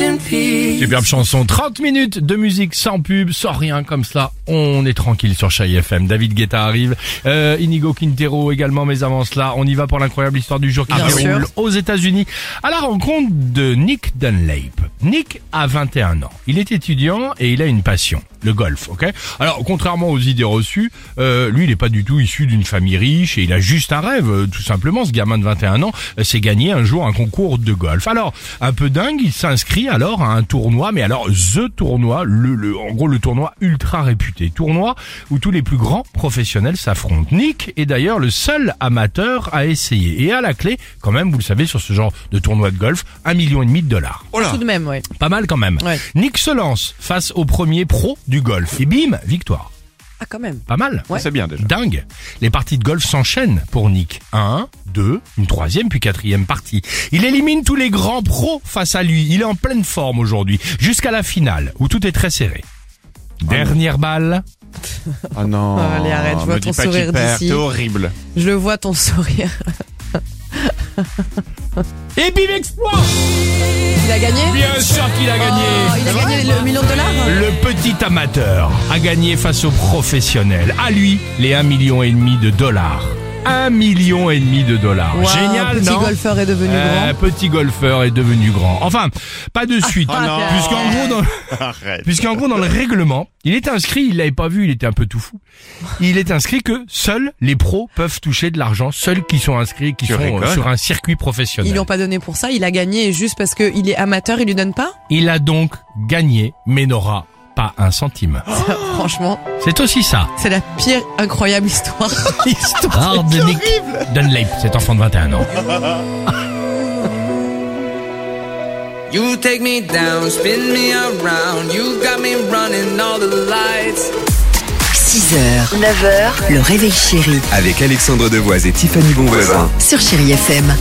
Superbe chanson, 30 minutes de musique sans pub, sans rien comme cela. On est tranquille sur Chai FM. David Guetta arrive, euh, Inigo Quintero également, mais avant cela, on y va pour l'incroyable histoire du jour qui se déroule aux États-Unis à la rencontre de Nick Dunlap. Nick a 21 ans. Il est étudiant et il a une passion, le golf. Ok? Alors, contrairement aux idées reçues, euh, lui, il n'est pas du tout issu d'une famille riche et il a juste un rêve, euh, tout simplement. Ce gamin de 21 ans, euh, c'est gagner un jour un concours de golf. Alors, un peu dingue, il s'inscrit alors à un tournoi, mais alors the tournoi, le, le- en gros le tournoi ultra réputé, tournoi où tous les plus grands professionnels s'affrontent. Nick est d'ailleurs le seul amateur à essayer. Et à la clé, quand même, vous le savez, sur ce genre de tournoi de golf, un million et demi de dollars. Tout de même, ouais. Pas mal quand même. Ouais. Nick se lance face au premier pro du golf. Et bim, victoire. Ah, quand même. Pas mal. Ouais. C'est bien déjà. Dingue. Les parties de golf s'enchaînent pour Nick. Un, deux, une troisième puis quatrième partie. Il élimine tous les grands pros face à lui. Il est en pleine forme aujourd'hui. Jusqu'à la finale où tout est très serré. Dernière balle. Oh non. Oh, allez, arrête, je vois me ton dis pas sourire qu'il perd, d'ici. C'est horrible. Je vois ton sourire. Et bim exploit Il a gagné? Bien sûr qu'il a gagné Oh, Il a gagné le million de dollars petit amateur a gagné face au professionnel. À lui, les 1 million et demi de dollars. 1 million et demi de dollars. Waouh, Génial, petit non golfeur est devenu Euh, grand. Petit golfeur est devenu grand. Enfin, pas de suite. Ah, non. Puisqu'en gros, dans, puisqu'en gros, dans le règlement, il est inscrit, il l'avait pas vu, il était un peu tout fou. Il est inscrit que seuls les pros peuvent toucher de l'argent, seuls qui sont inscrits, qui Tu sont euh, rigoles sur un circuit Ils professionnel. lui ont pas donné pour ça, il a gagné juste parce qu'il est amateur, il lui donne pas? Il a donc gagné, mais n'aura pas un centime. Franchement, C'est aussi ça. c'est la pire incroyable histoire. L'histoire de Nick Dunlap, cet enfant de 21 ans. You take me down, spin me around. You got me running all the lights. 6h, 9h, le réveil chéri Avec Alexandre Devoise et Tiffany Bonvoisin. sur Chéri FM.